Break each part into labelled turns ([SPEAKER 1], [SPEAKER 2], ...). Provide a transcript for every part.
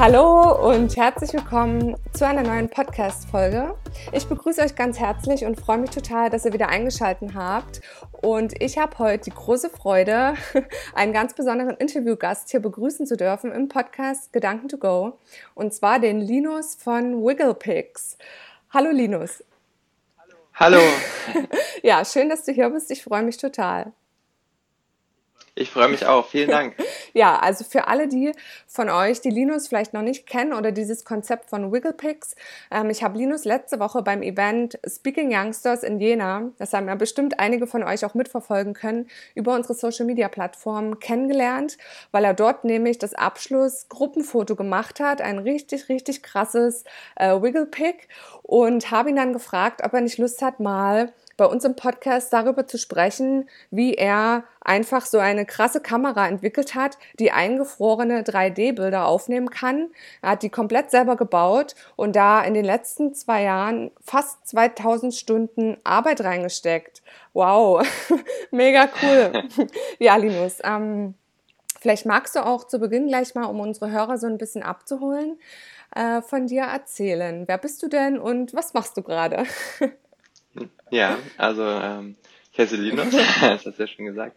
[SPEAKER 1] Hallo und herzlich willkommen zu einer neuen Podcast-Folge. Ich begrüße euch ganz herzlich und freue mich total, dass ihr wieder eingeschaltet habt. Und ich habe heute die große Freude, einen ganz besonderen Interviewgast hier begrüßen zu dürfen im Podcast Gedanken to Go. Und zwar den Linus von Wigglepix. Hallo Linus.
[SPEAKER 2] Hallo.
[SPEAKER 1] ja, schön, dass du hier bist. Ich freue mich total.
[SPEAKER 2] Ich freue mich auch. Vielen Dank.
[SPEAKER 1] ja, also für alle die von euch, die Linus vielleicht noch nicht kennen oder dieses Konzept von Wigglepix, ähm, ich habe Linus letzte Woche beim Event Speaking Youngsters in Jena, das haben ja bestimmt einige von euch auch mitverfolgen können, über unsere Social Media Plattform kennengelernt, weil er dort nämlich das Abschluss-Gruppenfoto gemacht hat, ein richtig, richtig krasses äh, Wigglepick und habe ihn dann gefragt, ob er nicht Lust hat, mal bei uns im Podcast darüber zu sprechen, wie er einfach so eine krasse Kamera entwickelt hat, die eingefrorene 3D-Bilder aufnehmen kann. Er hat die komplett selber gebaut und da in den letzten zwei Jahren fast 2000 Stunden Arbeit reingesteckt. Wow, mega cool. ja, Linus, ähm, vielleicht magst du auch zu Beginn gleich mal, um unsere Hörer so ein bisschen abzuholen, äh, von dir erzählen. Wer bist du denn und was machst du gerade?
[SPEAKER 2] Ja, also ähm, ich heiße Linus, das hast du ja schon gesagt.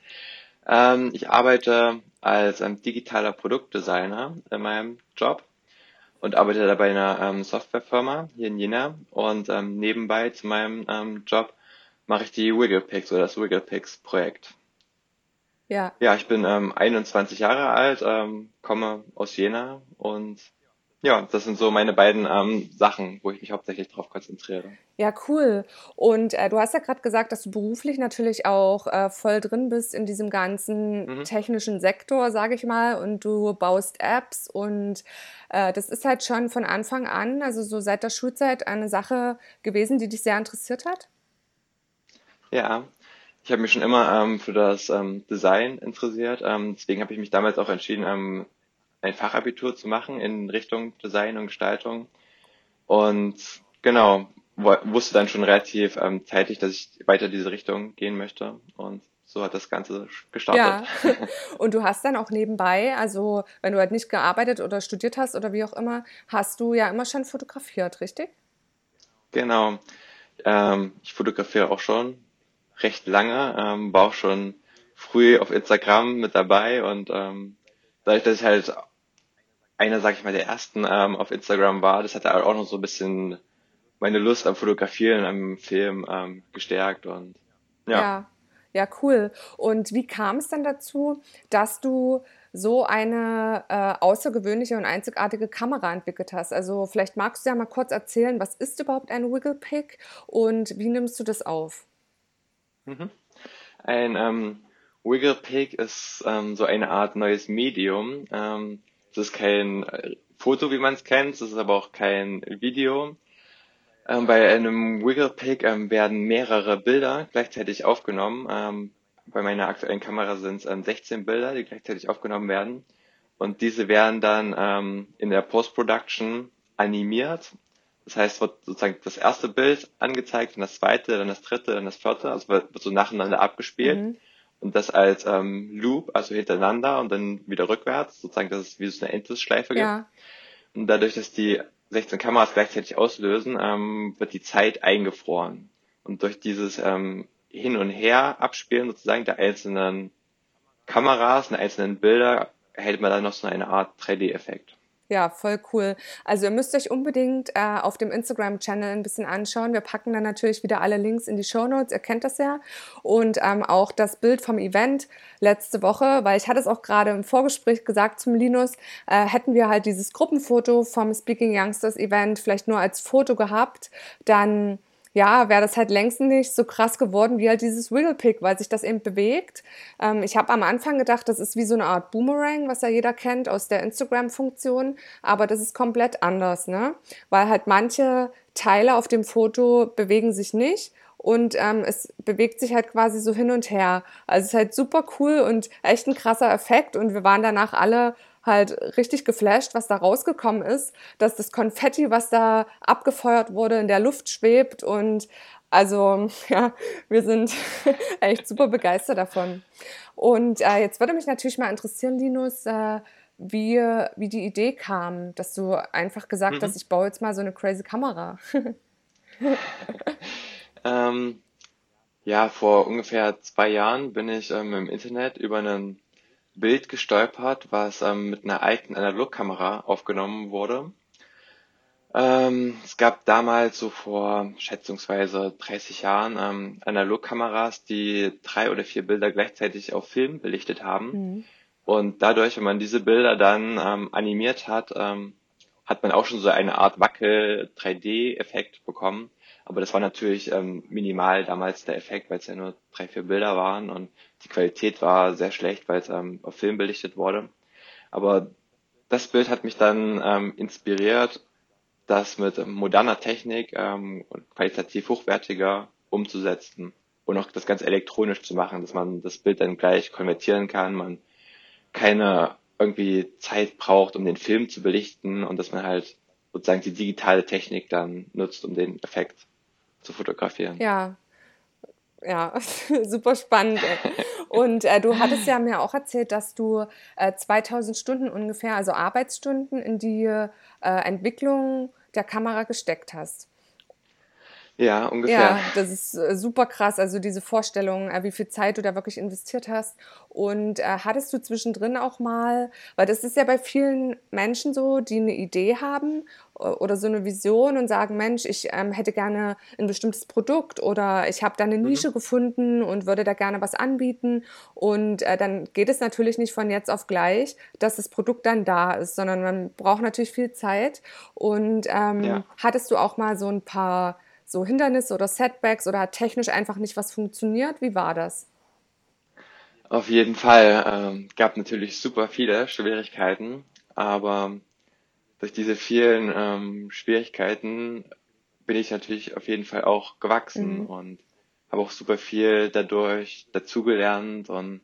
[SPEAKER 2] Ähm, ich arbeite als ähm, digitaler Produktdesigner in meinem Job und arbeite da bei einer ähm, Softwarefirma hier in Jena und ähm, nebenbei zu meinem ähm, Job mache ich die Wigglepix oder das Wigglepix Projekt. Ja. Ja, ich bin ähm, 21 Jahre alt, ähm, komme aus Jena und ja, das sind so meine beiden ähm, Sachen, wo ich mich hauptsächlich darauf konzentriere.
[SPEAKER 1] Ja, cool. Und äh, du hast ja gerade gesagt, dass du beruflich natürlich auch äh, voll drin bist in diesem ganzen mhm. technischen Sektor, sage ich mal, und du baust Apps und äh, das ist halt schon von Anfang an, also so seit der Schulzeit, eine Sache gewesen, die dich sehr interessiert hat?
[SPEAKER 2] Ja, ich habe mich schon immer ähm, für das ähm, Design interessiert. Ähm, deswegen habe ich mich damals auch entschieden, ähm, ein Fachabitur zu machen in Richtung Design und Gestaltung. Und genau, wusste dann schon relativ ähm, zeitig, dass ich weiter diese Richtung gehen möchte. Und so hat das Ganze gestartet.
[SPEAKER 1] Ja. Und du hast dann auch nebenbei, also wenn du halt nicht gearbeitet oder studiert hast oder wie auch immer, hast du ja immer schon fotografiert, richtig?
[SPEAKER 2] Genau. Ähm, ich fotografiere auch schon recht lange, ähm, war auch schon früh auf Instagram mit dabei und ähm, dadurch, dass ich halt einer, sag ich mal, der ersten ähm, auf Instagram war. Das hat auch noch so ein bisschen meine Lust am Fotografieren, am Film ähm, gestärkt und ja.
[SPEAKER 1] ja. Ja, cool. Und wie kam es dann dazu, dass du so eine äh, außergewöhnliche und einzigartige Kamera entwickelt hast? Also vielleicht magst du ja mal kurz erzählen, was ist überhaupt ein Wiggle Pick und wie nimmst du das auf?
[SPEAKER 2] Mhm. Ein ähm, Wiggle Pick ist ähm, so eine Art neues Medium, ähm, es ist kein äh, Foto, wie man es kennt, es ist aber auch kein Video. Ähm, bei einem Wigglepick ähm, werden mehrere Bilder gleichzeitig aufgenommen. Ähm, bei meiner aktuellen Kamera sind es ähm, 16 Bilder, die gleichzeitig aufgenommen werden. Und diese werden dann ähm, in der Post-Production animiert. Das heißt, wird sozusagen das erste Bild angezeigt, dann das zweite, dann das dritte, dann das vierte. Also wird, wird so nacheinander abgespielt. Mhm und das als ähm, Loop, also hintereinander und dann wieder rückwärts, sozusagen, dass es wie so eine Endlosschleife gibt. Ja. Und dadurch, dass die 16 Kameras gleichzeitig auslösen, ähm, wird die Zeit eingefroren. Und durch dieses ähm, Hin und Her abspielen sozusagen der einzelnen Kameras, der einzelnen Bilder, erhält man dann noch so eine Art 3D-Effekt.
[SPEAKER 1] Ja, voll cool. Also ihr müsst euch unbedingt äh, auf dem Instagram-Channel ein bisschen anschauen. Wir packen dann natürlich wieder alle Links in die Show Notes. Ihr kennt das ja. Und ähm, auch das Bild vom Event letzte Woche, weil ich hatte es auch gerade im Vorgespräch gesagt zum Linus, äh, hätten wir halt dieses Gruppenfoto vom Speaking Youngsters Event vielleicht nur als Foto gehabt, dann ja, wäre das halt längst nicht so krass geworden wie halt dieses Wiggle Pick, weil sich das eben bewegt. Ähm, ich habe am Anfang gedacht, das ist wie so eine Art Boomerang, was ja jeder kennt aus der Instagram-Funktion, aber das ist komplett anders, ne? Weil halt manche Teile auf dem Foto bewegen sich nicht und ähm, es bewegt sich halt quasi so hin und her. Also es ist halt super cool und echt ein krasser Effekt und wir waren danach alle halt richtig geflasht, was da rausgekommen ist, dass das Konfetti, was da abgefeuert wurde, in der Luft schwebt und also ja, wir sind echt super begeistert davon. Und äh, jetzt würde mich natürlich mal interessieren, Linus, äh, wie, wie die Idee kam, dass du einfach gesagt mhm. hast, ich baue jetzt mal so eine crazy Kamera.
[SPEAKER 2] ähm, ja, vor ungefähr zwei Jahren bin ich ähm, im Internet über einen Bild gestolpert, was ähm, mit einer alten Analogkamera aufgenommen wurde. Ähm, es gab damals so vor schätzungsweise 30 Jahren ähm, Analogkameras, die drei oder vier Bilder gleichzeitig auf Film belichtet haben. Mhm. Und dadurch, wenn man diese Bilder dann ähm, animiert hat, ähm, hat man auch schon so eine Art Wackel-3D-Effekt bekommen. Aber das war natürlich ähm, minimal damals der Effekt, weil es ja nur drei, vier Bilder waren und die Qualität war sehr schlecht, weil es ähm, auf Film belichtet wurde. Aber das Bild hat mich dann ähm, inspiriert, das mit moderner Technik ähm, und qualitativ hochwertiger umzusetzen und auch das Ganze elektronisch zu machen, dass man das Bild dann gleich konvertieren kann, man keine irgendwie Zeit braucht, um den Film zu belichten und dass man halt sozusagen die digitale Technik dann nutzt, um den Effekt zu fotografieren.
[SPEAKER 1] Ja, ja, super spannend. Und äh, du hattest ja mir auch erzählt, dass du äh, 2000 Stunden ungefähr, also Arbeitsstunden, in die äh, Entwicklung der Kamera gesteckt hast.
[SPEAKER 2] Ja, ungefähr.
[SPEAKER 1] Ja, das ist äh, super krass. Also diese Vorstellung, äh, wie viel Zeit du da wirklich investiert hast. Und äh, hattest du zwischendrin auch mal, weil das ist ja bei vielen Menschen so, die eine Idee haben oder so eine Vision und sagen, Mensch, ich ähm, hätte gerne ein bestimmtes Produkt oder ich habe da eine mhm. Nische mhm. gefunden und würde da gerne was anbieten. Und äh, dann geht es natürlich nicht von jetzt auf gleich, dass das Produkt dann da ist, sondern man braucht natürlich viel Zeit. Und ähm, ja. hattest du auch mal so ein paar so Hindernisse oder Setbacks oder hat technisch einfach nicht was funktioniert? Wie war das?
[SPEAKER 2] Auf jeden Fall. Ähm, gab natürlich super viele Schwierigkeiten, aber durch diese vielen ähm, Schwierigkeiten bin ich natürlich auf jeden Fall auch gewachsen mhm. und habe auch super viel dadurch dazugelernt und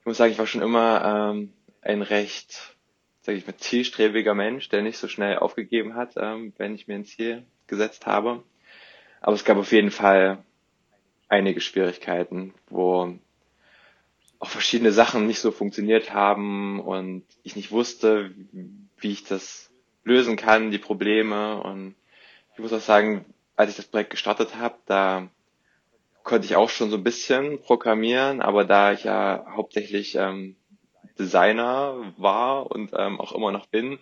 [SPEAKER 2] ich muss sagen, ich war schon immer ähm, ein recht, sage ich mal, zielstrebiger Mensch, der nicht so schnell aufgegeben hat, ähm, wenn ich mir ein Ziel gesetzt habe. Aber es gab auf jeden Fall einige Schwierigkeiten, wo auch verschiedene Sachen nicht so funktioniert haben und ich nicht wusste, wie ich das lösen kann, die Probleme. Und ich muss auch sagen, als ich das Projekt gestartet habe, da konnte ich auch schon so ein bisschen programmieren, aber da ich ja hauptsächlich ähm, Designer war und ähm, auch immer noch bin,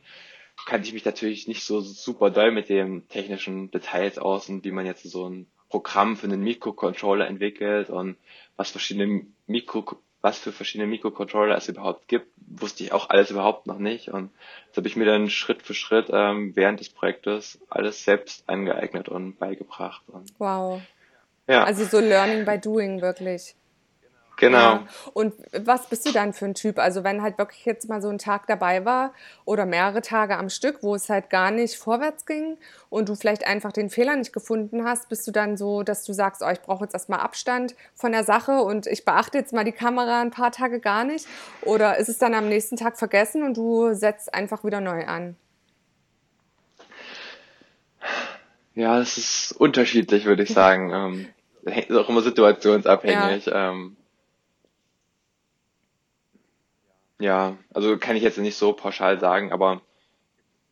[SPEAKER 2] kannte ich mich natürlich nicht so super doll mit den technischen Details aus und wie man jetzt so ein Programm für einen Mikrocontroller entwickelt und was verschiedene Mikro, was für verschiedene Mikrocontroller es überhaupt gibt, wusste ich auch alles überhaupt noch nicht und das habe ich mir dann Schritt für Schritt ähm, während des Projektes alles selbst angeeignet und beigebracht. Und,
[SPEAKER 1] wow. Ja. Also so Learning by Doing wirklich.
[SPEAKER 2] Genau. Ja.
[SPEAKER 1] Und was bist du dann für ein Typ? Also wenn halt wirklich jetzt mal so ein Tag dabei war oder mehrere Tage am Stück, wo es halt gar nicht vorwärts ging und du vielleicht einfach den Fehler nicht gefunden hast, bist du dann so, dass du sagst, oh, ich brauche jetzt erstmal Abstand von der Sache und ich beachte jetzt mal die Kamera ein paar Tage gar nicht? Oder ist es dann am nächsten Tag vergessen und du setzt einfach wieder neu an?
[SPEAKER 2] Ja, das ist unterschiedlich, würde ich sagen. ähm, auch immer situationsabhängig. Ja. Ähm, Ja, also kann ich jetzt nicht so pauschal sagen, aber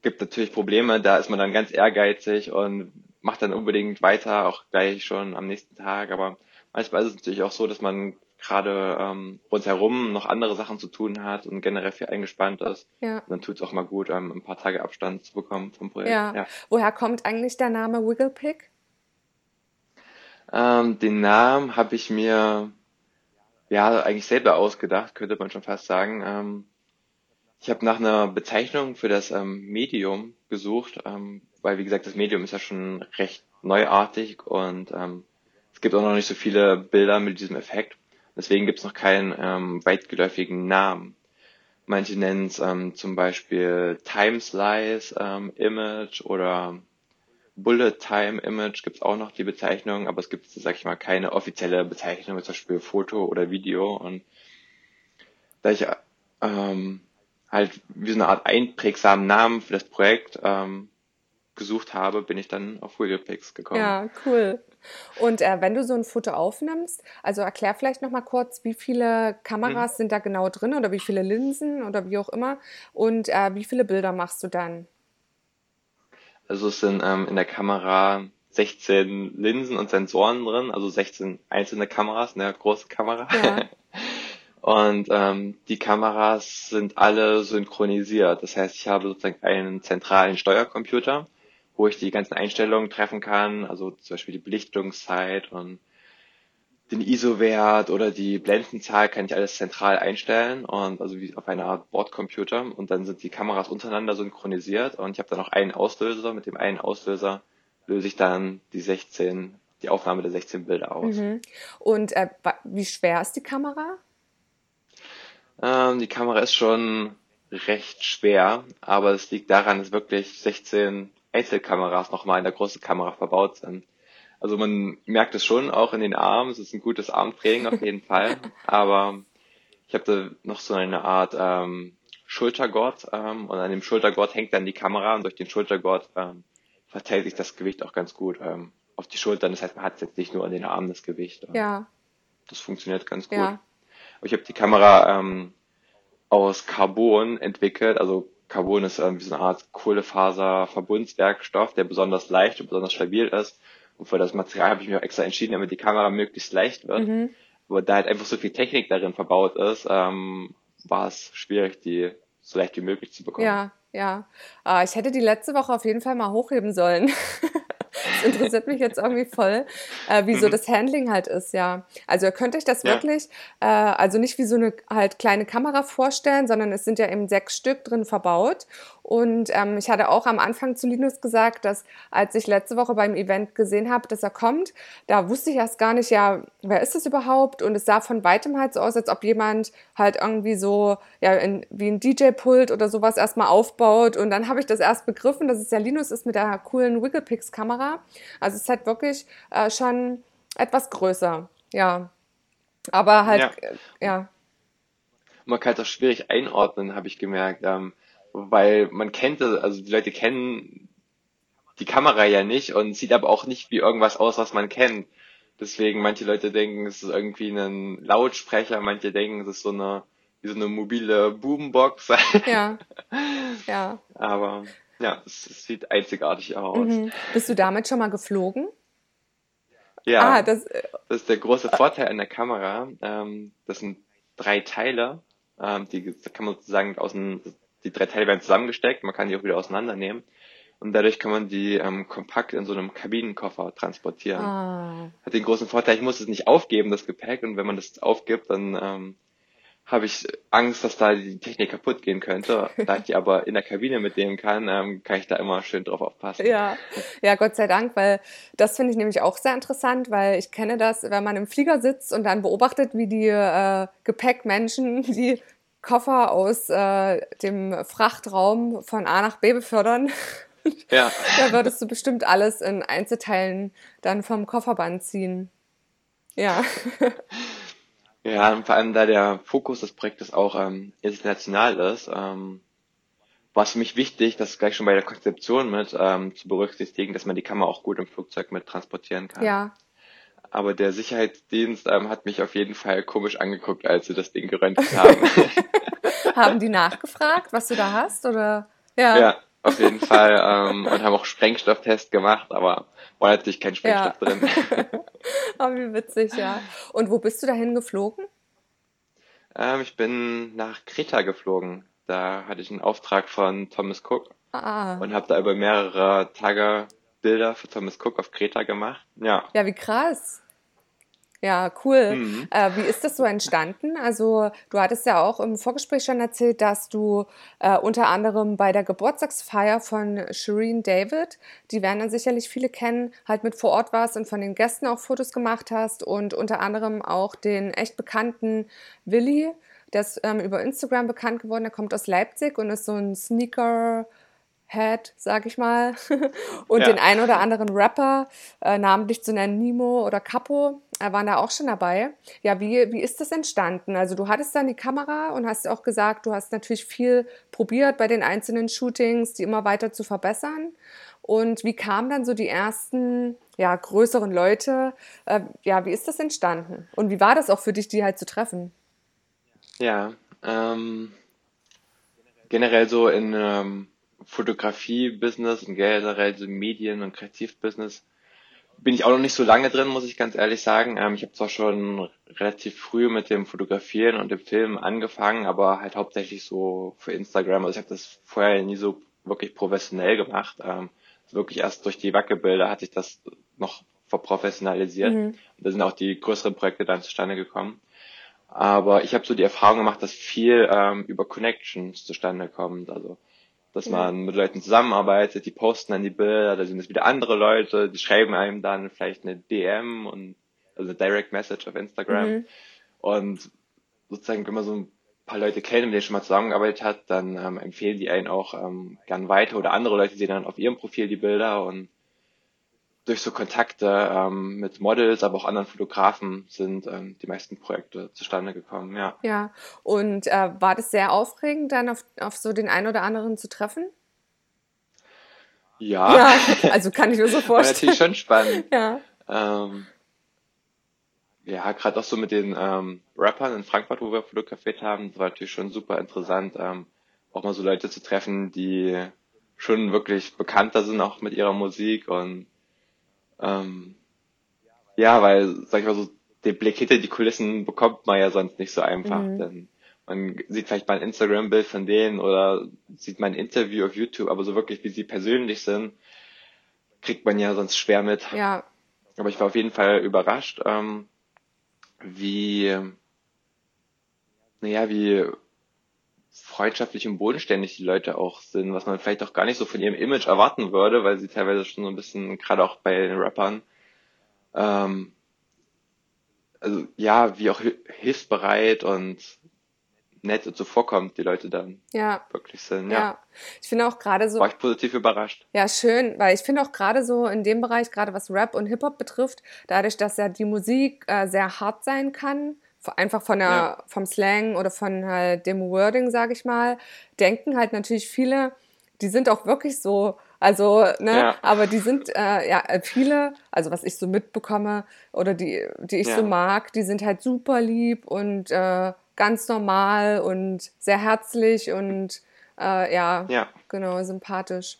[SPEAKER 2] gibt natürlich Probleme, da ist man dann ganz ehrgeizig und macht dann unbedingt weiter, auch gleich schon am nächsten Tag. Aber manchmal ist es natürlich auch so, dass man gerade ähm, rundherum noch andere Sachen zu tun hat und generell viel eingespannt ist. Ja. Und dann tut es auch mal gut, ähm, ein paar Tage Abstand zu bekommen vom Projekt.
[SPEAKER 1] Ja. ja. Woher kommt eigentlich der Name Wigglepick?
[SPEAKER 2] Ähm, den Namen habe ich mir ja, eigentlich selber ausgedacht, könnte man schon fast sagen. Ähm, ich habe nach einer Bezeichnung für das ähm, Medium gesucht, ähm, weil wie gesagt, das Medium ist ja schon recht neuartig und ähm, es gibt auch noch nicht so viele Bilder mit diesem Effekt. Deswegen gibt es noch keinen ähm, weitgeläufigen Namen. Manche nennen es ähm, zum Beispiel Time Slice ähm, Image oder Bullet Time Image gibt es auch noch die Bezeichnung, aber es gibt, sag ich mal, keine offizielle Bezeichnung, zum Beispiel Foto oder Video. Und da ich ähm, halt wie so eine Art einprägsamen Namen für das Projekt ähm, gesucht habe, bin ich dann auf Wigglepix gekommen.
[SPEAKER 1] Ja, cool. Und äh, wenn du so ein Foto aufnimmst, also erklär vielleicht noch mal kurz, wie viele Kameras mhm. sind da genau drin oder wie viele Linsen oder wie auch immer und äh, wie viele Bilder machst du dann?
[SPEAKER 2] Also es sind ähm, in der Kamera 16 Linsen und Sensoren drin, also 16 einzelne Kameras, eine große Kamera. Ja. und ähm, die Kameras sind alle synchronisiert. Das heißt, ich habe sozusagen einen zentralen Steuercomputer, wo ich die ganzen Einstellungen treffen kann, also zum Beispiel die Belichtungszeit und den ISO-Wert oder die Blendenzahl kann ich alles zentral einstellen und also wie auf einer Art Bordcomputer und dann sind die Kameras untereinander synchronisiert und ich habe dann noch einen Auslöser. Mit dem einen Auslöser löse ich dann die 16, die Aufnahme der 16 Bilder aus. Mhm.
[SPEAKER 1] Und äh, wie schwer ist die Kamera?
[SPEAKER 2] Ähm, die Kamera ist schon recht schwer, aber es liegt daran, dass wirklich 16 Einzelkameras nochmal in der großen Kamera verbaut sind. Also man merkt es schon auch in den Armen, es ist ein gutes Armtraining auf jeden Fall, aber ich habe da noch so eine Art ähm, Schultergurt ähm, und an dem Schultergurt hängt dann die Kamera und durch den Schultergurt ähm, verteilt sich das Gewicht auch ganz gut ähm, auf die Schultern. Das heißt, man hat jetzt nicht nur an den Armen das Gewicht. Ähm,
[SPEAKER 1] ja.
[SPEAKER 2] Das funktioniert ganz gut. Ja. Aber ich habe die Kamera ähm, aus Carbon entwickelt, also Carbon ist irgendwie so eine Art Kohlefaser-Verbundswerkstoff, der besonders leicht und besonders stabil ist. Und für das Material habe ich mich auch extra entschieden, damit die Kamera möglichst leicht wird. Mhm. Aber da halt einfach so viel Technik darin verbaut ist, ähm, war es schwierig, die so leicht wie möglich zu bekommen.
[SPEAKER 1] Ja, ja. Ah, ich hätte die letzte Woche auf jeden Fall mal hochheben sollen. das interessiert mich jetzt irgendwie voll, äh, wie so mhm. das Handling halt ist, ja. Also ihr könnt euch das ja. wirklich, äh, also nicht wie so eine halt kleine Kamera vorstellen, sondern es sind ja eben sechs Stück drin verbaut und ähm, ich hatte auch am Anfang zu Linus gesagt, dass als ich letzte Woche beim Event gesehen habe, dass er kommt, da wusste ich erst gar nicht, ja, wer ist das überhaupt? Und es sah von weitem halt so aus, als ob jemand halt irgendwie so, ja, in, wie ein DJ-Pult oder sowas erstmal aufbaut. Und dann habe ich das erst begriffen, dass es ja Linus ist mit der coolen Wigglepix-Kamera. Also es ist halt wirklich äh, schon etwas größer, ja. Aber halt, ja. Äh, ja.
[SPEAKER 2] Man kann es auch schwierig einordnen, habe ich gemerkt. Ähm, weil man kennt, also die Leute kennen die Kamera ja nicht und sieht aber auch nicht wie irgendwas aus, was man kennt. Deswegen manche Leute denken, es ist irgendwie ein Lautsprecher, manche denken, es ist so eine wie so eine mobile Boombox.
[SPEAKER 1] Ja. Ja.
[SPEAKER 2] Aber ja, es, es sieht einzigartig aus. Mhm.
[SPEAKER 1] Bist du damit schon mal geflogen?
[SPEAKER 2] Ja. Ah, das, äh, das ist der große Vorteil an der Kamera. Ähm, das sind drei Teile, ähm, die kann man sozusagen aus dem die drei Teile werden zusammengesteckt, man kann die auch wieder auseinandernehmen. Und dadurch kann man die ähm, kompakt in so einem Kabinenkoffer transportieren. Ah. Hat den großen Vorteil, ich muss es nicht aufgeben, das Gepäck. Und wenn man das aufgibt, dann ähm, habe ich Angst, dass da die Technik kaputt gehen könnte. da ich die aber in der Kabine mitnehmen kann, ähm, kann ich da immer schön drauf aufpassen.
[SPEAKER 1] Ja, ja, Gott sei Dank, weil das finde ich nämlich auch sehr interessant, weil ich kenne das, wenn man im Flieger sitzt und dann beobachtet, wie die äh, Gepäckmenschen die Koffer aus äh, dem Frachtraum von A nach B befördern. Ja. da würdest du bestimmt alles in Einzelteilen dann vom Kofferband ziehen. Ja.
[SPEAKER 2] Ja, und vor allem da der Fokus des Projektes auch ähm, international ist, ähm, war es für mich wichtig, das gleich schon bei der Konzeption mit ähm, zu berücksichtigen, dass man die Kamera auch gut im Flugzeug mit transportieren kann.
[SPEAKER 1] Ja,
[SPEAKER 2] aber der Sicherheitsdienst ähm, hat mich auf jeden Fall komisch angeguckt, als sie das Ding geröntgt haben.
[SPEAKER 1] haben die nachgefragt, was du da hast, oder?
[SPEAKER 2] Ja, ja auf jeden Fall. Ähm, und haben auch Sprengstofftest gemacht, aber war natürlich kein Sprengstoff ja. drin.
[SPEAKER 1] aber wie witzig, ja. Und wo bist du dahin geflogen?
[SPEAKER 2] Ähm, ich bin nach Kreta geflogen. Da hatte ich einen Auftrag von Thomas Cook ah. und habe da über mehrere Tage Bilder für Thomas Cook auf Kreta gemacht. Ja.
[SPEAKER 1] Ja, wie krass. Ja, cool. Mhm. Äh, wie ist das so entstanden? Also du hattest ja auch im Vorgespräch schon erzählt, dass du äh, unter anderem bei der Geburtstagsfeier von Shireen David, die werden dann sicherlich viele kennen, halt mit vor Ort warst und von den Gästen auch Fotos gemacht hast und unter anderem auch den echt bekannten Willi, der ist ähm, über Instagram bekannt geworden, der kommt aus Leipzig und ist so ein Sneaker- Head, sag ich mal, und ja. den ein oder anderen Rapper, äh, namentlich zu nennen Nimo oder Capo, waren da auch schon dabei. Ja, wie, wie ist das entstanden? Also du hattest dann die Kamera und hast auch gesagt, du hast natürlich viel probiert bei den einzelnen Shootings, die immer weiter zu verbessern. Und wie kamen dann so die ersten, ja, größeren Leute? Äh, ja, wie ist das entstanden? Und wie war das auch für dich, die halt zu treffen?
[SPEAKER 2] Ja, ähm, generell so in ähm, Fotografie-Business und generell so Medien- und Kreativ-Business bin ich auch noch nicht so lange drin, muss ich ganz ehrlich sagen. Ähm, ich habe zwar schon relativ früh mit dem Fotografieren und dem Filmen angefangen, aber halt hauptsächlich so für Instagram. Also ich habe das vorher nie so wirklich professionell gemacht. Ähm, wirklich erst durch die Wackelbilder hat sich das noch verprofessionalisiert. Mhm. Und da sind auch die größeren Projekte dann zustande gekommen. Aber ich habe so die Erfahrung gemacht, dass viel ähm, über Connections zustande kommt. Also dass man mit Leuten zusammenarbeitet, die posten dann die Bilder, da sind es wieder andere Leute, die schreiben einem dann vielleicht eine DM und also eine Direct Message auf Instagram. Mhm. Und sozusagen, wenn man so ein paar Leute kennt, mit denen schon mal zusammengearbeitet hat, dann ähm, empfehlen die einen auch ähm, gern weiter oder andere Leute sehen dann auf ihrem Profil die Bilder und durch so Kontakte ähm, mit Models, aber auch anderen Fotografen sind ähm, die meisten Projekte zustande gekommen, ja.
[SPEAKER 1] Ja, und äh, war das sehr aufregend, dann auf, auf so den einen oder anderen zu treffen?
[SPEAKER 2] Ja.
[SPEAKER 1] ja also kann ich mir so vorstellen. War
[SPEAKER 2] natürlich schon spannend. ja. Ähm, ja, gerade auch so mit den ähm, Rappern in Frankfurt, wo wir fotografiert haben, das war natürlich schon super interessant, ähm, auch mal so Leute zu treffen, die schon wirklich bekannter sind, auch mit ihrer Musik und ähm, ja, weil, sag ich mal so, den Blick hinter die Kulissen bekommt man ja sonst nicht so einfach. Mhm. Denn man sieht vielleicht mal ein Instagram-Bild von denen oder sieht mal ein Interview auf YouTube, aber so wirklich, wie sie persönlich sind, kriegt man ja sonst schwer mit.
[SPEAKER 1] Ja.
[SPEAKER 2] Aber ich war auf jeden Fall überrascht, ähm, wie, naja, wie freundschaftlich und bodenständig die Leute auch sind, was man vielleicht auch gar nicht so von ihrem Image erwarten würde, weil sie teilweise schon so ein bisschen, gerade auch bei den Rappern, ähm, also ja, wie auch hilfsbereit und nett und zuvorkommt die Leute dann
[SPEAKER 1] ja.
[SPEAKER 2] wirklich sind. Ja. ja.
[SPEAKER 1] Ich finde auch gerade so.
[SPEAKER 2] War ich positiv überrascht.
[SPEAKER 1] Ja, schön, weil ich finde auch gerade so in dem Bereich, gerade was Rap und Hip-Hop betrifft, dadurch, dass ja die Musik äh, sehr hart sein kann, einfach von der, ja. vom Slang oder von halt dem Wording, sage ich mal, denken halt natürlich viele, die sind auch wirklich so, also, ne, ja. aber die sind, äh, ja, viele, also was ich so mitbekomme oder die, die ich ja. so mag, die sind halt super lieb und äh, ganz normal und sehr herzlich und äh, ja,
[SPEAKER 2] ja,
[SPEAKER 1] genau, sympathisch.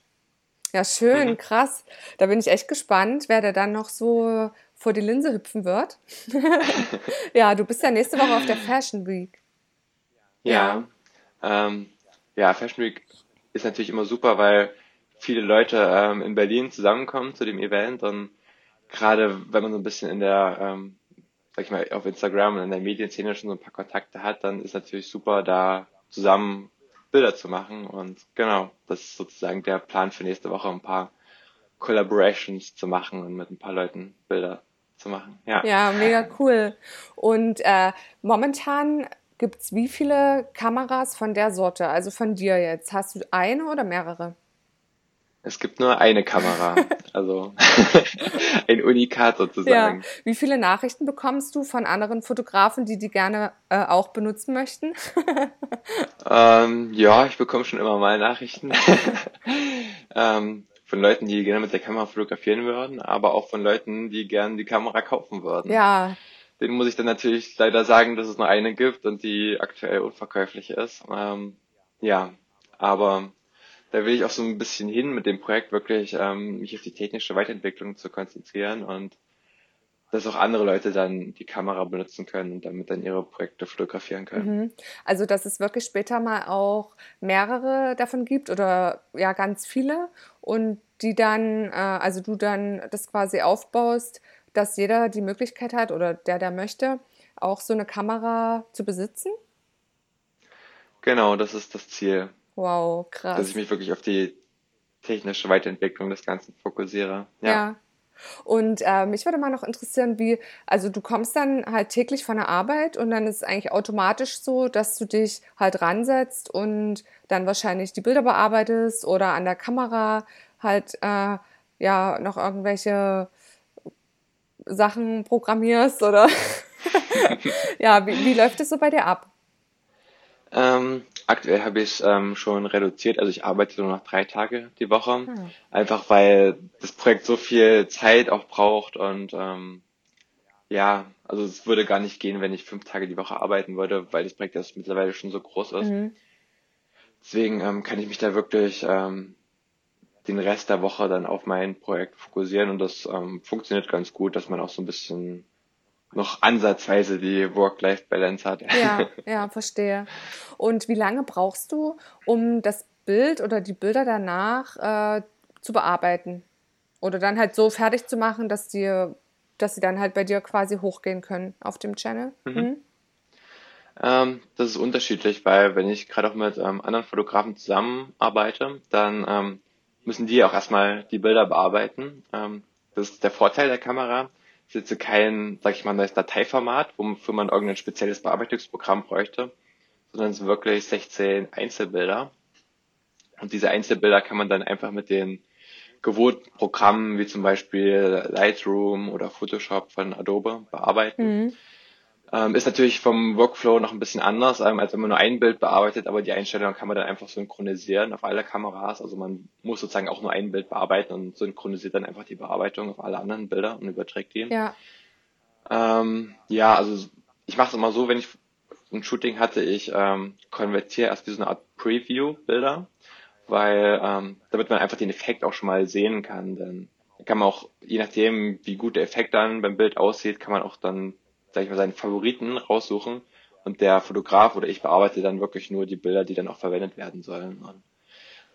[SPEAKER 1] Ja, schön, mhm. krass. Da bin ich echt gespannt, wer da dann noch so vor die Linse hüpfen wird. ja, du bist ja nächste Woche auf der Fashion Week.
[SPEAKER 2] Ja, ja, ähm, ja Fashion Week ist natürlich immer super, weil viele Leute ähm, in Berlin zusammenkommen zu dem Event und gerade wenn man so ein bisschen in der, ähm, sag ich mal, auf Instagram und in der Medienszene schon so ein paar Kontakte hat, dann ist natürlich super, da zusammen Bilder zu machen und genau, das ist sozusagen der Plan für nächste Woche, ein paar Collaborations zu machen und mit ein paar Leuten Bilder zu machen. Ja,
[SPEAKER 1] ja mega cool. Und äh, momentan gibt es wie viele Kameras von der Sorte, also von dir jetzt? Hast du eine oder mehrere?
[SPEAKER 2] Es gibt nur eine Kamera, also ein Unikat sozusagen.
[SPEAKER 1] Ja. Wie viele Nachrichten bekommst du von anderen Fotografen, die die gerne äh, auch benutzen möchten?
[SPEAKER 2] ähm, ja, ich bekomme schon immer mal Nachrichten. ähm, von Leuten, die gerne mit der Kamera fotografieren würden, aber auch von Leuten, die gerne die Kamera kaufen würden.
[SPEAKER 1] Ja.
[SPEAKER 2] Den muss ich dann natürlich leider sagen, dass es nur eine gibt und die aktuell unverkäuflich ist. Ähm, ja, aber da will ich auch so ein bisschen hin mit dem Projekt wirklich ähm, mich auf die technische Weiterentwicklung zu konzentrieren und dass auch andere Leute dann die Kamera benutzen können und damit dann ihre Projekte fotografieren können.
[SPEAKER 1] Mhm. Also dass es wirklich später mal auch mehrere davon gibt oder ja ganz viele und die dann, äh, also du dann das quasi aufbaust, dass jeder die Möglichkeit hat oder der, der möchte, auch so eine Kamera zu besitzen?
[SPEAKER 2] Genau, das ist das Ziel.
[SPEAKER 1] Wow, krass.
[SPEAKER 2] Dass ich mich wirklich auf die technische Weiterentwicklung des Ganzen fokussiere.
[SPEAKER 1] Ja. ja. Und äh, mich würde mal noch interessieren, wie, also du kommst dann halt täglich von der Arbeit und dann ist es eigentlich automatisch so, dass du dich halt ransetzt und dann wahrscheinlich die Bilder bearbeitest oder an der Kamera halt äh, ja noch irgendwelche Sachen programmierst oder ja, wie, wie läuft es so bei dir ab?
[SPEAKER 2] Ähm, aktuell habe ich ähm, schon reduziert, also ich arbeite nur noch drei Tage die Woche, hm. einfach weil das Projekt so viel Zeit auch braucht und ähm, ja, also es würde gar nicht gehen, wenn ich fünf Tage die Woche arbeiten würde, weil das Projekt jetzt mittlerweile schon so groß ist. Mhm. Deswegen ähm, kann ich mich da wirklich ähm, den Rest der Woche dann auf mein Projekt fokussieren und das ähm, funktioniert ganz gut, dass man auch so ein bisschen noch ansatzweise die Work-Life-Balance hat.
[SPEAKER 1] Ja, ja, verstehe. Und wie lange brauchst du, um das Bild oder die Bilder danach äh, zu bearbeiten? Oder dann halt so fertig zu machen, dass die, dass sie dann halt bei dir quasi hochgehen können auf dem Channel? Mhm. Mhm.
[SPEAKER 2] Ähm, das ist unterschiedlich, weil wenn ich gerade auch mit ähm, anderen Fotografen zusammenarbeite, dann ähm, müssen die auch erstmal die Bilder bearbeiten. Ähm, das ist der Vorteil der Kamera ist jetzt kein, sag ich mal, neues Dateiformat, wofür man irgendein spezielles Bearbeitungsprogramm bräuchte, sondern es sind wirklich 16 Einzelbilder. Und diese Einzelbilder kann man dann einfach mit den gewohnten Programmen wie zum Beispiel Lightroom oder Photoshop von Adobe bearbeiten. Mhm. Ähm, ist natürlich vom Workflow noch ein bisschen anders, ähm, als wenn man nur ein Bild bearbeitet, aber die Einstellung kann man dann einfach synchronisieren auf alle Kameras. Also man muss sozusagen auch nur ein Bild bearbeiten und synchronisiert dann einfach die Bearbeitung auf alle anderen Bilder und überträgt die.
[SPEAKER 1] Ja.
[SPEAKER 2] Ähm, ja, also ich mache es immer so, wenn ich ein Shooting hatte, ich ähm, konvertiere erst wie so eine Art Preview-Bilder, weil ähm, damit man einfach den Effekt auch schon mal sehen kann. Denn kann man auch, je nachdem, wie gut der Effekt dann beim Bild aussieht, kann man auch dann sag ich mal, seinen Favoriten raussuchen und der Fotograf oder ich bearbeite dann wirklich nur die Bilder, die dann auch verwendet werden sollen. Und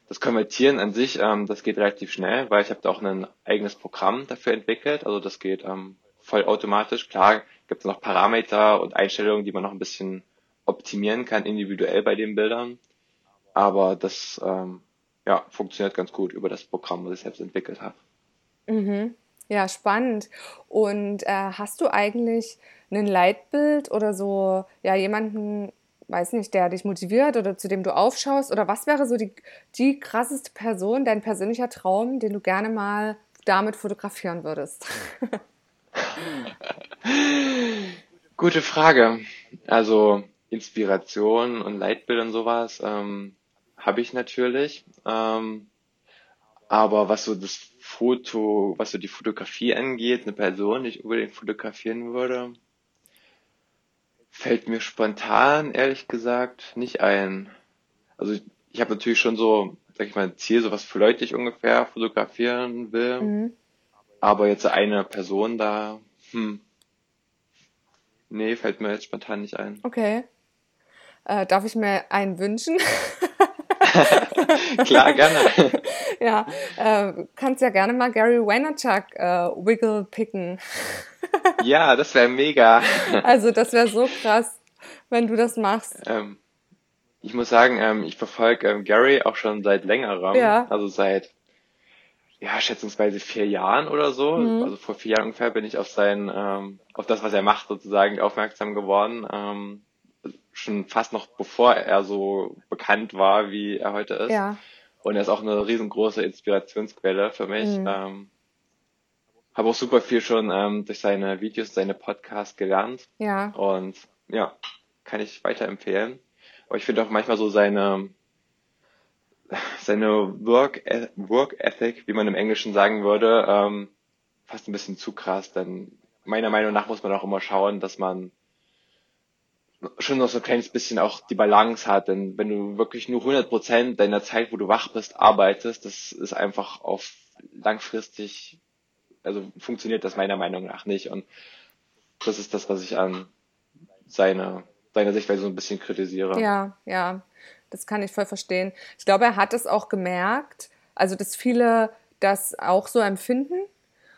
[SPEAKER 2] das Konvertieren an sich, ähm, das geht relativ schnell, weil ich habe da auch ein eigenes Programm dafür entwickelt. Also das geht ähm, voll automatisch. Klar gibt es noch Parameter und Einstellungen, die man noch ein bisschen optimieren kann, individuell bei den Bildern. Aber das ähm, ja, funktioniert ganz gut über das Programm, das ich selbst entwickelt habe.
[SPEAKER 1] Mhm. Ja, spannend. Und äh, hast du eigentlich ein Leitbild oder so, ja, jemanden, weiß nicht, der dich motiviert oder zu dem du aufschaust? Oder was wäre so die, die krasseste Person, dein persönlicher Traum, den du gerne mal damit fotografieren würdest?
[SPEAKER 2] Gute Frage. Also Inspiration und Leitbild und sowas ähm, habe ich natürlich. Ähm, aber was so das Foto, was so die Fotografie angeht, eine Person, die ich unbedingt fotografieren würde, fällt mir spontan, ehrlich gesagt, nicht ein. Also ich, ich habe natürlich schon so, sag ich mal, ein Ziel, so was für Leute ich ungefähr fotografieren will. Mhm. Aber jetzt eine Person da, hm, nee, fällt mir jetzt spontan nicht ein.
[SPEAKER 1] Okay. Äh, darf ich mir einen wünschen?
[SPEAKER 2] Klar, gerne.
[SPEAKER 1] ja, äh, kannst ja gerne mal Gary Vaynerchuk äh, Wiggle picken.
[SPEAKER 2] ja, das wäre mega.
[SPEAKER 1] also das wäre so krass, wenn du das machst.
[SPEAKER 2] Ähm, ich muss sagen, ähm, ich verfolge ähm, Gary auch schon seit längerem.
[SPEAKER 1] Ja.
[SPEAKER 2] Also seit ja, schätzungsweise vier Jahren oder so. Mhm. Also vor vier Jahren ungefähr bin ich auf sein, ähm, auf das, was er macht, sozusagen aufmerksam geworden. Ähm, schon fast noch bevor er so bekannt war, wie er heute ist.
[SPEAKER 1] Ja.
[SPEAKER 2] Und er ist auch eine riesengroße Inspirationsquelle für mich. Mhm. Ähm, habe auch super viel schon ähm, durch seine Videos, seine Podcasts gelernt.
[SPEAKER 1] Ja.
[SPEAKER 2] Und ja, kann ich weiterempfehlen. Aber ich finde auch manchmal so seine seine Work, Work Ethic, wie man im Englischen sagen würde, ähm, fast ein bisschen zu krass. Denn meiner Meinung nach muss man auch immer schauen, dass man schon noch so ein kleines bisschen auch die Balance hat. Denn wenn du wirklich nur 100 Prozent deiner Zeit, wo du wach bist, arbeitest, das ist einfach auf langfristig, also funktioniert das meiner Meinung nach nicht. Und das ist das, was ich an seiner, seiner Sichtweise so ein bisschen kritisiere.
[SPEAKER 1] Ja, ja, das kann ich voll verstehen. Ich glaube, er hat es auch gemerkt, also dass viele das auch so empfinden.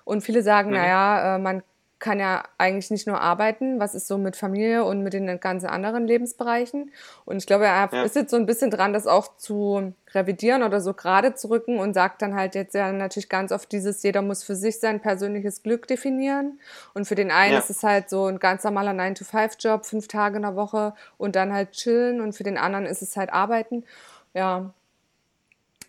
[SPEAKER 1] Und viele sagen, mhm. naja, äh, man kann ja eigentlich nicht nur arbeiten, was ist so mit Familie und mit den ganzen anderen Lebensbereichen. Und ich glaube, er ja. ist jetzt so ein bisschen dran, das auch zu revidieren oder so gerade zu rücken und sagt dann halt jetzt ja natürlich ganz oft dieses, jeder muss für sich sein persönliches Glück definieren. Und für den einen ja. ist es halt so ein ganz normaler 9-to-5-Job, fünf Tage in der Woche und dann halt chillen. Und für den anderen ist es halt arbeiten. Ja,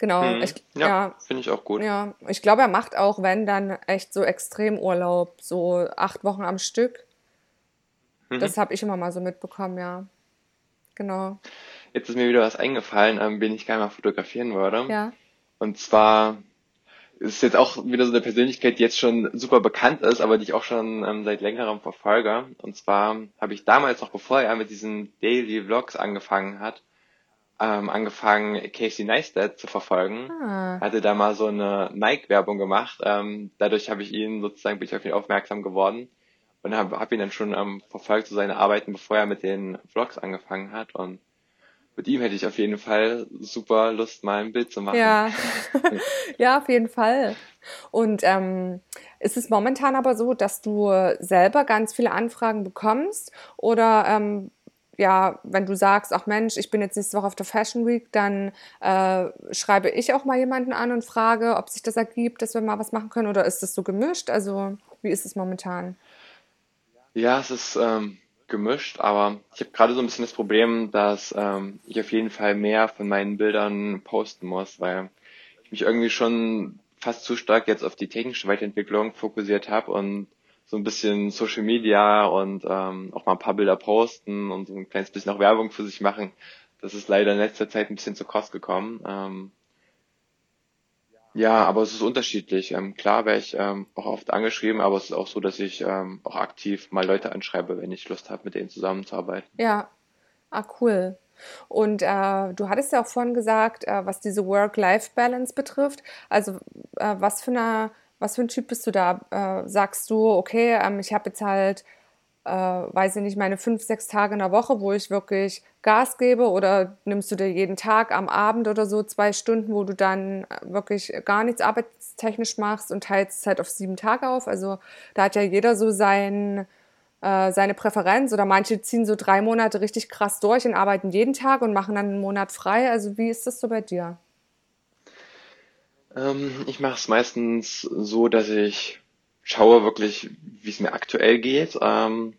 [SPEAKER 1] Genau.
[SPEAKER 2] Mhm. Ich, ja, ja finde ich auch gut.
[SPEAKER 1] Ja, ich glaube, er macht auch, wenn, dann echt so Extremurlaub, so acht Wochen am Stück. Mhm. Das habe ich immer mal so mitbekommen, ja. Genau.
[SPEAKER 2] Jetzt ist mir wieder was eingefallen, ähm, wen ich gerne mal fotografieren würde.
[SPEAKER 1] Ja.
[SPEAKER 2] Und zwar ist jetzt auch wieder so eine Persönlichkeit, die jetzt schon super bekannt ist, aber die ich auch schon ähm, seit längerem verfolge. Und zwar habe ich damals noch, bevor er mit diesen Daily Vlogs angefangen hat, ähm, angefangen, Casey Neistat zu verfolgen. Ah. Hatte da mal so eine Nike-Werbung gemacht. Ähm, dadurch habe ich ihn sozusagen, bin ich auf ihn aufmerksam geworden und habe hab ihn dann schon ähm, verfolgt zu so seinen Arbeiten, bevor er mit den Vlogs angefangen hat. Und mit ihm hätte ich auf jeden Fall super Lust, mal ein Bild zu machen.
[SPEAKER 1] Ja, ja auf jeden Fall. Und ähm, ist es momentan aber so, dass du selber ganz viele Anfragen bekommst oder ähm, ja, wenn du sagst, ach Mensch, ich bin jetzt nächste Woche auf der Fashion Week, dann äh, schreibe ich auch mal jemanden an und frage, ob sich das ergibt, dass wir mal was machen können oder ist das so gemischt? Also wie ist es momentan?
[SPEAKER 2] Ja, es ist ähm, gemischt, aber ich habe gerade so ein bisschen das Problem, dass ähm, ich auf jeden Fall mehr von meinen Bildern posten muss, weil ich mich irgendwie schon fast zu stark jetzt auf die technische Weiterentwicklung fokussiert habe und so ein bisschen Social Media und ähm, auch mal ein paar Bilder posten und so ein kleines bisschen auch Werbung für sich machen. Das ist leider in letzter Zeit ein bisschen zu Kost gekommen. Ähm, ja, aber es ist unterschiedlich. Ähm, klar wäre ich ähm, auch oft angeschrieben, aber es ist auch so, dass ich ähm, auch aktiv mal Leute anschreibe, wenn ich Lust habe, mit denen zusammenzuarbeiten.
[SPEAKER 1] Ja, ah cool. Und äh, du hattest ja auch vorhin gesagt, äh, was diese Work-Life-Balance betrifft. Also äh, was für eine was für ein Typ bist du da? Äh, sagst du, okay, ähm, ich habe jetzt halt, äh, weiß ich nicht, meine fünf, sechs Tage in der Woche, wo ich wirklich Gas gebe oder nimmst du dir jeden Tag am Abend oder so zwei Stunden, wo du dann äh, wirklich gar nichts arbeitstechnisch machst und teilst es halt auf sieben Tage auf? Also da hat ja jeder so sein, äh, seine Präferenz oder manche ziehen so drei Monate richtig krass durch und arbeiten jeden Tag und machen dann einen Monat frei. Also wie ist das so bei dir?
[SPEAKER 2] Ähm, ich mache es meistens so, dass ich schaue wirklich, wie es mir aktuell geht ähm,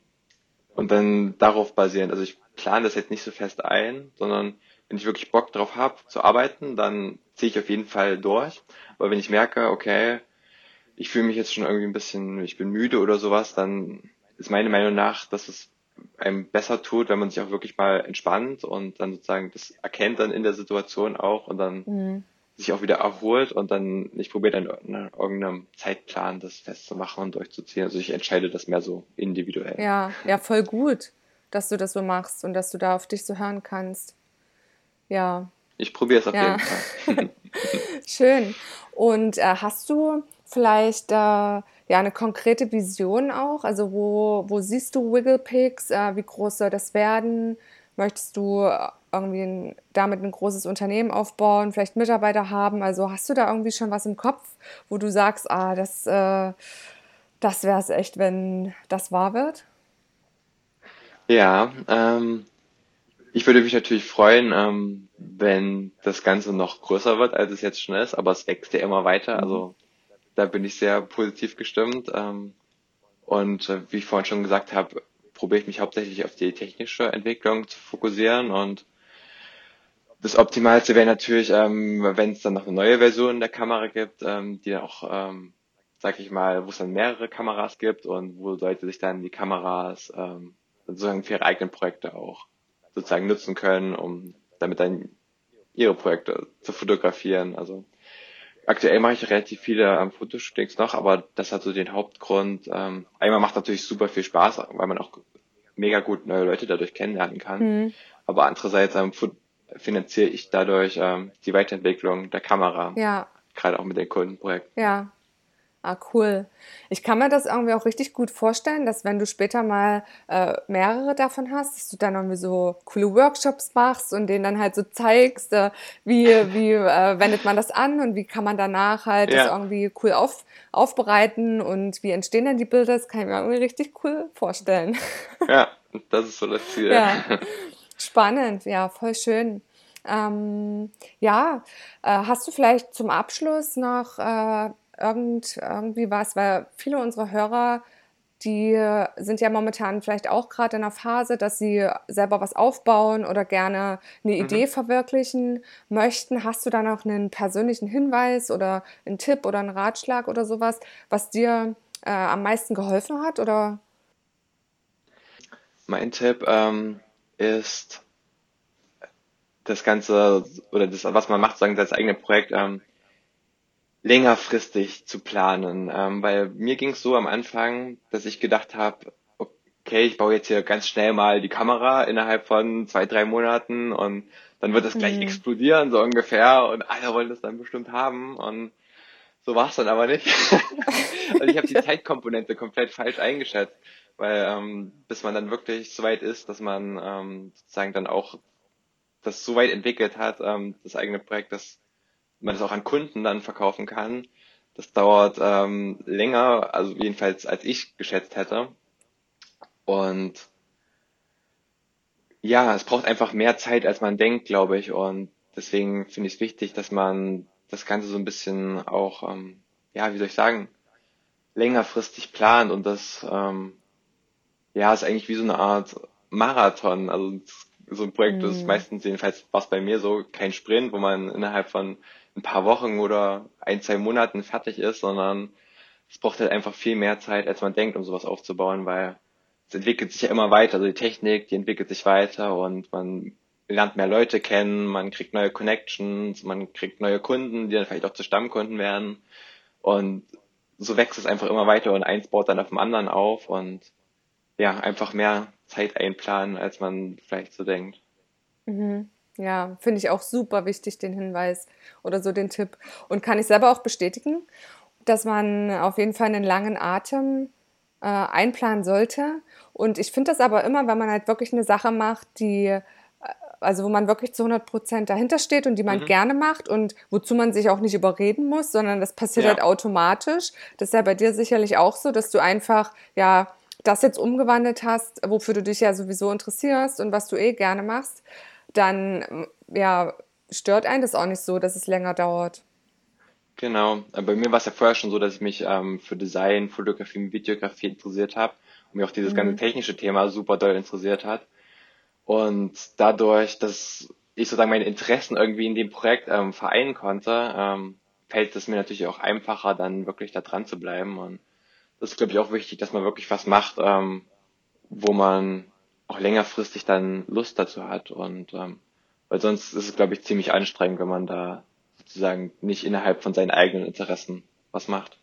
[SPEAKER 2] und dann darauf basierend. Also ich plane das jetzt nicht so fest ein, sondern wenn ich wirklich Bock drauf habe zu arbeiten, dann ziehe ich auf jeden Fall durch. Aber wenn ich merke, okay, ich fühle mich jetzt schon irgendwie ein bisschen, ich bin müde oder sowas, dann ist meine Meinung nach, dass es einem besser tut, wenn man sich auch wirklich mal entspannt und dann sozusagen das erkennt dann in der Situation auch und dann mhm sich auch wieder erholt und dann, ich probiere dann in irgendeinem Zeitplan das festzumachen und durchzuziehen. Also ich entscheide das mehr so individuell.
[SPEAKER 1] Ja, ja, voll gut, dass du das so machst und dass du da auf dich so hören kannst. Ja.
[SPEAKER 2] Ich probiere es auf ja. jeden Fall.
[SPEAKER 1] Schön. Und äh, hast du vielleicht äh, ja eine konkrete Vision auch? Also wo, wo siehst du Wiggle Pigs? Äh, wie groß soll das werden? Möchtest du irgendwie ein, damit ein großes Unternehmen aufbauen, vielleicht Mitarbeiter haben? Also hast du da irgendwie schon was im Kopf, wo du sagst, ah, das, äh, das wäre es echt, wenn das wahr wird?
[SPEAKER 2] Ja, ähm, ich würde mich natürlich freuen, ähm, wenn das Ganze noch größer wird, als es jetzt schon ist, aber es wächst ja immer weiter. Also da bin ich sehr positiv gestimmt. Ähm, und äh, wie ich vorhin schon gesagt habe, probiere ich mich hauptsächlich auf die technische Entwicklung zu fokussieren und das Optimalste wäre natürlich, ähm, wenn es dann noch eine neue Version der Kamera gibt, ähm, die auch, ähm, sag ich mal, wo es dann mehrere Kameras gibt und wo Leute sich dann die Kameras ähm, sozusagen für ihre eigenen Projekte auch sozusagen nutzen können, um damit dann ihre Projekte zu fotografieren. Also aktuell mache ich relativ viele ähm, Fotoshootings noch, aber das hat so den Hauptgrund. Ähm, einmal macht natürlich super viel Spaß, weil man auch mega gut neue Leute dadurch kennenlernen kann. Mhm. Aber andererseits ähm, finanziere ich dadurch ähm, die Weiterentwicklung der Kamera.
[SPEAKER 1] Ja.
[SPEAKER 2] Gerade auch mit den Kundenprojekten.
[SPEAKER 1] Ja. Ah, cool. Ich kann mir das irgendwie auch richtig gut vorstellen, dass wenn du später mal äh, mehrere davon hast, dass du dann irgendwie so coole Workshops machst und denen dann halt so zeigst, äh, wie, wie äh, wendet man das an und wie kann man danach halt ja. das irgendwie cool auf, aufbereiten und wie entstehen denn die Bilder, das kann ich mir irgendwie richtig cool vorstellen.
[SPEAKER 2] Ja, das ist so das Ziel.
[SPEAKER 1] Ja. Spannend, ja, voll schön. Ähm, ja, äh, hast du vielleicht zum Abschluss noch äh, irgend, irgendwie was, weil viele unserer Hörer, die sind ja momentan vielleicht auch gerade in einer Phase, dass sie selber was aufbauen oder gerne eine mhm. Idee verwirklichen möchten. Hast du da noch einen persönlichen Hinweis oder einen Tipp oder einen Ratschlag oder sowas, was dir äh, am meisten geholfen hat? Oder?
[SPEAKER 2] Mein Tipp ähm, ist, das Ganze oder das, was man macht, sagen das eigene Projekt ähm, längerfristig zu planen. Ähm, weil mir ging es so am Anfang, dass ich gedacht habe, okay, ich baue jetzt hier ganz schnell mal die Kamera innerhalb von zwei, drei Monaten und dann wird das gleich mhm. explodieren, so ungefähr, und alle wollen das dann bestimmt haben. Und so war es dann aber nicht. also ich habe die Zeitkomponente komplett falsch eingeschätzt, weil ähm, bis man dann wirklich so weit ist, dass man ähm, sozusagen dann auch das so weit entwickelt hat, ähm, das eigene Projekt, dass man das auch an Kunden dann verkaufen kann. Das dauert ähm, länger, also jedenfalls als ich geschätzt hätte. Und ja, es braucht einfach mehr Zeit, als man denkt, glaube ich. Und deswegen finde ich es wichtig, dass man das Ganze so ein bisschen auch, ähm, ja, wie soll ich sagen, längerfristig plant und das, ähm, ja, ist eigentlich wie so eine Art Marathon. Also so ein Projekt mhm. ist meistens, jedenfalls war es bei mir so, kein Sprint, wo man innerhalb von ein paar Wochen oder ein, zwei Monaten fertig ist, sondern es braucht halt einfach viel mehr Zeit, als man denkt, um sowas aufzubauen, weil es entwickelt sich ja immer weiter. Also die Technik, die entwickelt sich weiter und man lernt mehr Leute kennen, man kriegt neue Connections, man kriegt neue Kunden, die dann vielleicht auch zu Stammkunden werden. Und so wächst es einfach immer weiter und eins baut dann auf dem anderen auf und ja, einfach mehr Zeit einplanen, als man vielleicht so denkt.
[SPEAKER 1] Mhm. Ja, finde ich auch super wichtig, den Hinweis oder so den Tipp. Und kann ich selber auch bestätigen, dass man auf jeden Fall einen langen Atem äh, einplanen sollte. Und ich finde das aber immer, wenn man halt wirklich eine Sache macht, die, äh, also wo man wirklich zu 100 Prozent dahinter steht und die man mhm. gerne macht und wozu man sich auch nicht überreden muss, sondern das passiert ja. halt automatisch. Das ist ja bei dir sicherlich auch so, dass du einfach, ja, das jetzt umgewandelt hast, wofür du dich ja sowieso interessierst und was du eh gerne machst, dann ja, stört einen das auch nicht so, dass es länger dauert.
[SPEAKER 2] Genau, bei mir war es ja vorher schon so, dass ich mich ähm, für Design, Fotografie und Videografie interessiert habe und mir auch dieses mhm. ganze technische Thema super doll interessiert hat. Und dadurch, dass ich sozusagen meine Interessen irgendwie in dem Projekt ähm, vereinen konnte, ähm, fällt es mir natürlich auch einfacher, dann wirklich da dran zu bleiben. Und das ist, glaube ich, auch wichtig, dass man wirklich was macht, ähm, wo man auch längerfristig dann Lust dazu hat. Und ähm, weil sonst ist es, glaube ich, ziemlich anstrengend, wenn man da sozusagen nicht innerhalb von seinen eigenen Interessen was macht.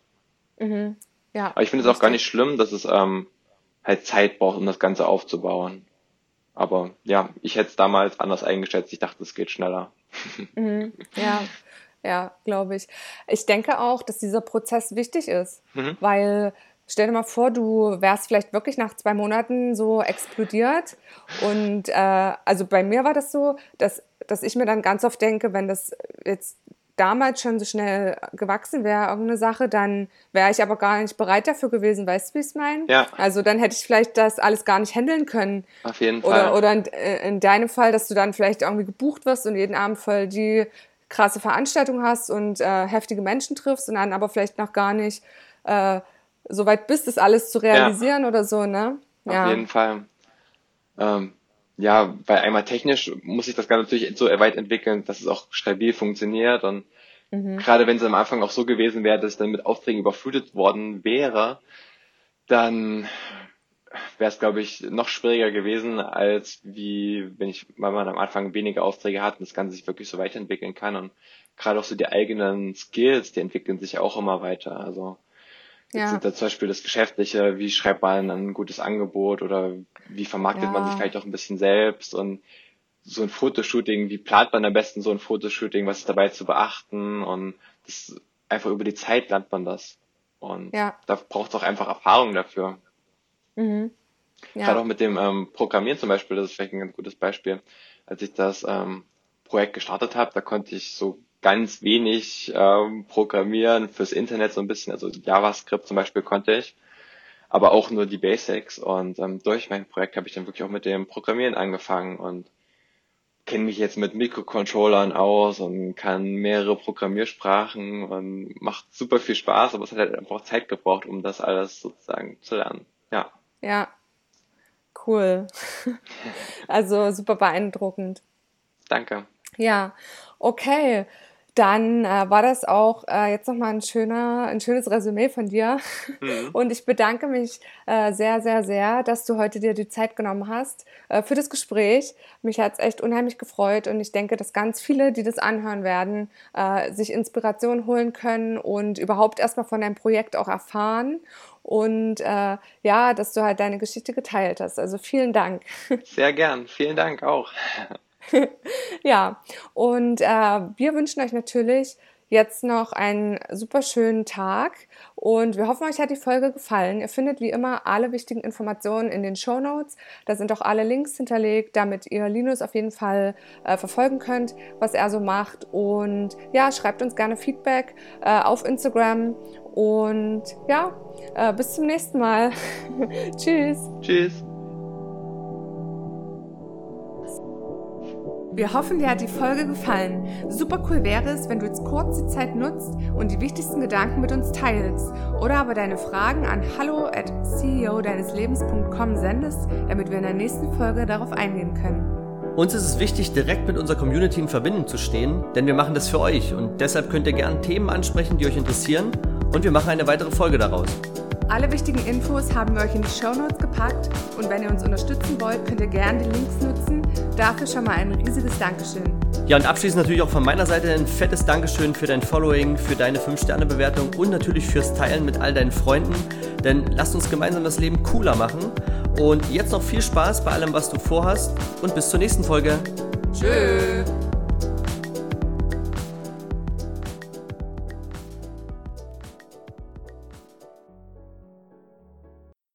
[SPEAKER 2] Mhm. Ja. Aber ich finde es auch gar nicht schlimm, dass es ähm, halt Zeit braucht, um das Ganze aufzubauen. Aber ja, ich hätte es damals anders eingeschätzt. Ich dachte, es geht schneller.
[SPEAKER 1] Mhm. Ja, ja, glaube ich. Ich denke auch, dass dieser Prozess wichtig ist, mhm. weil Stell dir mal vor, du wärst vielleicht wirklich nach zwei Monaten so explodiert. Und äh, also bei mir war das so, dass, dass ich mir dann ganz oft denke, wenn das jetzt damals schon so schnell gewachsen wäre, irgendeine Sache, dann wäre ich aber gar nicht bereit dafür gewesen, weißt du, wie ich es meine? Ja. Also dann hätte ich vielleicht das alles gar nicht handeln können.
[SPEAKER 2] Auf jeden
[SPEAKER 1] Fall. Oder, oder in, in deinem Fall, dass du dann vielleicht irgendwie gebucht wirst und jeden Abend voll die krasse Veranstaltung hast und äh, heftige Menschen triffst und dann aber vielleicht noch gar nicht äh, so weit bist, das alles zu realisieren ja. oder so, ne?
[SPEAKER 2] Ja. Auf jeden Fall. Ähm, ja, weil einmal technisch muss sich das Ganze natürlich so weit entwickeln, dass es auch stabil funktioniert und mhm. gerade wenn es am Anfang auch so gewesen wäre, dass ich dann mit Aufträgen überflutet worden wäre, dann wäre es, glaube ich, noch schwieriger gewesen, als wie wenn ich, weil man am Anfang weniger Aufträge hat und das Ganze sich wirklich so weiterentwickeln kann. Und gerade auch so die eigenen Skills, die entwickeln sich auch immer weiter. Also ja. Jetzt sind da zum Beispiel das Geschäftliche, wie schreibt man ein gutes Angebot oder wie vermarktet ja. man sich vielleicht auch ein bisschen selbst und so ein Fotoshooting, wie plant man am besten so ein Fotoshooting, was ist dabei zu beachten und das einfach über die Zeit lernt man das. Und ja. da braucht es auch einfach Erfahrung dafür. Mhm. Ja. Gerade auch mit dem ähm, Programmieren zum Beispiel, das ist vielleicht ein ganz gutes Beispiel. Als ich das ähm, Projekt gestartet habe, da konnte ich so ganz wenig ähm, programmieren fürs Internet so ein bisschen, also JavaScript zum Beispiel konnte ich, aber auch nur die Basics. Und ähm, durch mein Projekt habe ich dann wirklich auch mit dem Programmieren angefangen und kenne mich jetzt mit Mikrocontrollern aus und kann mehrere Programmiersprachen und macht super viel Spaß, aber es hat halt einfach Zeit gebraucht, um das alles sozusagen zu lernen. Ja.
[SPEAKER 1] Ja. Cool. also super beeindruckend.
[SPEAKER 2] Danke.
[SPEAKER 1] Ja, okay dann äh, war das auch äh, jetzt nochmal ein, schöner, ein schönes Resümee von dir. Mhm. Und ich bedanke mich äh, sehr, sehr, sehr, dass du heute dir die Zeit genommen hast äh, für das Gespräch. Mich hat es echt unheimlich gefreut und ich denke, dass ganz viele, die das anhören werden, äh, sich Inspiration holen können und überhaupt erstmal von deinem Projekt auch erfahren. Und äh, ja, dass du halt deine Geschichte geteilt hast. Also vielen Dank.
[SPEAKER 2] Sehr gern. Vielen Dank auch.
[SPEAKER 1] ja, und äh, wir wünschen euch natürlich jetzt noch einen super schönen Tag und wir hoffen, euch hat die Folge gefallen. Ihr findet wie immer alle wichtigen Informationen in den Show Notes. Da sind auch alle Links hinterlegt, damit ihr Linus auf jeden Fall äh, verfolgen könnt, was er so macht. Und ja, schreibt uns gerne Feedback äh, auf Instagram und ja, äh, bis zum nächsten Mal. Tschüss.
[SPEAKER 2] Tschüss.
[SPEAKER 1] Wir hoffen, dir hat die Folge gefallen. Super cool wäre es, wenn du jetzt kurz die Zeit nutzt und die wichtigsten Gedanken mit uns teilst oder aber deine Fragen an hallo at ceo deines Lebens.com sendest, damit wir in der nächsten Folge darauf eingehen können.
[SPEAKER 3] Uns ist es wichtig, direkt mit unserer Community in Verbindung zu stehen, denn wir machen das für euch und deshalb könnt ihr gerne Themen ansprechen, die euch interessieren und wir machen eine weitere Folge daraus.
[SPEAKER 1] Alle wichtigen Infos haben wir euch in die Show Notes gepackt und wenn ihr uns unterstützen wollt, könnt ihr gerne die Links nutzen. Dafür schon mal ein riesiges Dankeschön.
[SPEAKER 3] Ja, und abschließend natürlich auch von meiner Seite ein fettes Dankeschön für dein Following, für deine 5-Sterne-Bewertung und natürlich fürs Teilen mit all deinen Freunden. Denn lasst uns gemeinsam das Leben cooler machen. Und jetzt noch viel Spaß bei allem, was du vorhast und bis zur nächsten Folge.
[SPEAKER 1] Tschüss.